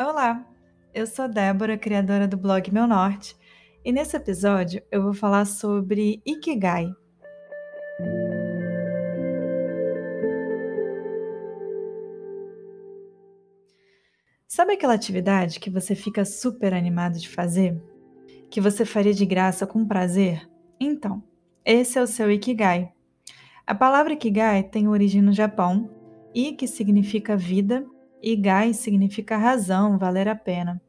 Olá, eu sou Débora, criadora do blog Meu Norte, e nesse episódio eu vou falar sobre Ikigai. Sabe aquela atividade que você fica super animado de fazer? Que você faria de graça com prazer? Então, esse é o seu Ikigai. A palavra Ikigai tem origem no Japão, I que significa vida e Gai significa razão, valer a pena.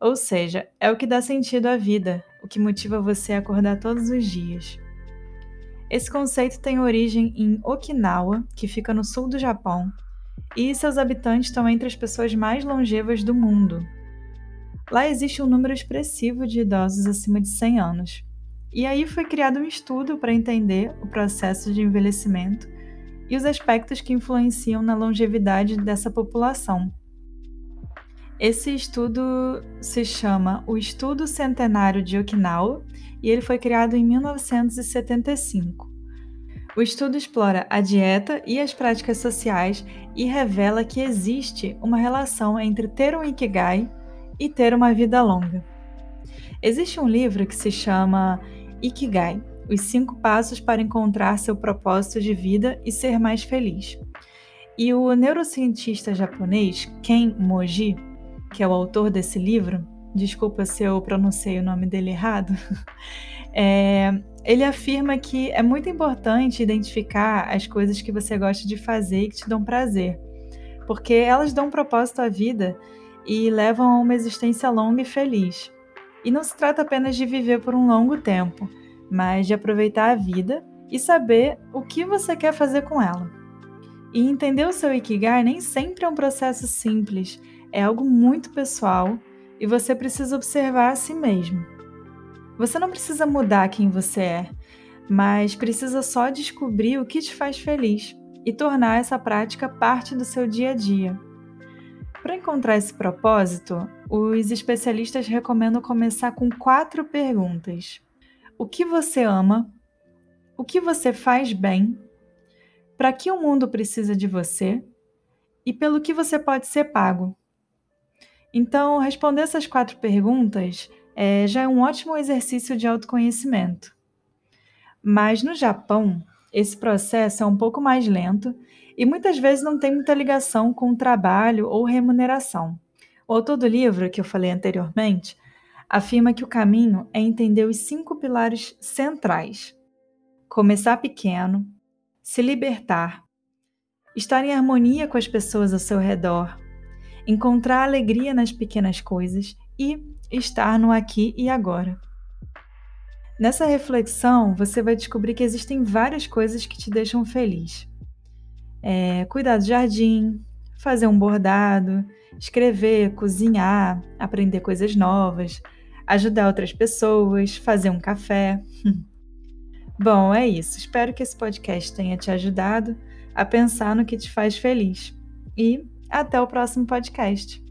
Ou seja, é o que dá sentido à vida, o que motiva você a acordar todos os dias. Esse conceito tem origem em Okinawa, que fica no sul do Japão, e seus habitantes estão entre as pessoas mais longevas do mundo. Lá existe um número expressivo de idosos acima de 100 anos. E aí foi criado um estudo para entender o processo de envelhecimento e os aspectos que influenciam na longevidade dessa população. Esse estudo se chama o Estudo Centenário de Okinawa e ele foi criado em 1975. O estudo explora a dieta e as práticas sociais e revela que existe uma relação entre ter um Ikigai e ter uma vida longa. Existe um livro que se chama Ikigai os cinco passos para encontrar seu propósito de vida e ser mais feliz. E o neurocientista japonês Ken Moji, que é o autor desse livro, desculpa se eu pronunciei o nome dele errado, é, ele afirma que é muito importante identificar as coisas que você gosta de fazer e que te dão prazer, porque elas dão propósito à vida e levam a uma existência longa e feliz. E não se trata apenas de viver por um longo tempo, mas de aproveitar a vida e saber o que você quer fazer com ela. E entender o seu Ikigai nem sempre é um processo simples, é algo muito pessoal e você precisa observar a si mesmo. Você não precisa mudar quem você é, mas precisa só descobrir o que te faz feliz e tornar essa prática parte do seu dia a dia. Para encontrar esse propósito, os especialistas recomendam começar com quatro perguntas o que você ama, o que você faz bem, para que o mundo precisa de você e pelo que você pode ser pago. Então, responder essas quatro perguntas é, já é um ótimo exercício de autoconhecimento. Mas no Japão, esse processo é um pouco mais lento e muitas vezes não tem muita ligação com trabalho ou remuneração. O autor do livro, que eu falei anteriormente, afirma que o caminho é entender os cinco pilares centrais: começar pequeno, se libertar, estar em harmonia com as pessoas ao seu redor, encontrar alegria nas pequenas coisas e estar no aqui e agora. Nessa reflexão, você vai descobrir que existem várias coisas que te deixam feliz. É, cuidar do jardim, fazer um bordado, escrever, cozinhar, aprender coisas novas, ajudar outras pessoas, fazer um café. Bom, é isso. Espero que esse podcast tenha te ajudado a pensar no que te faz feliz. E até o próximo podcast.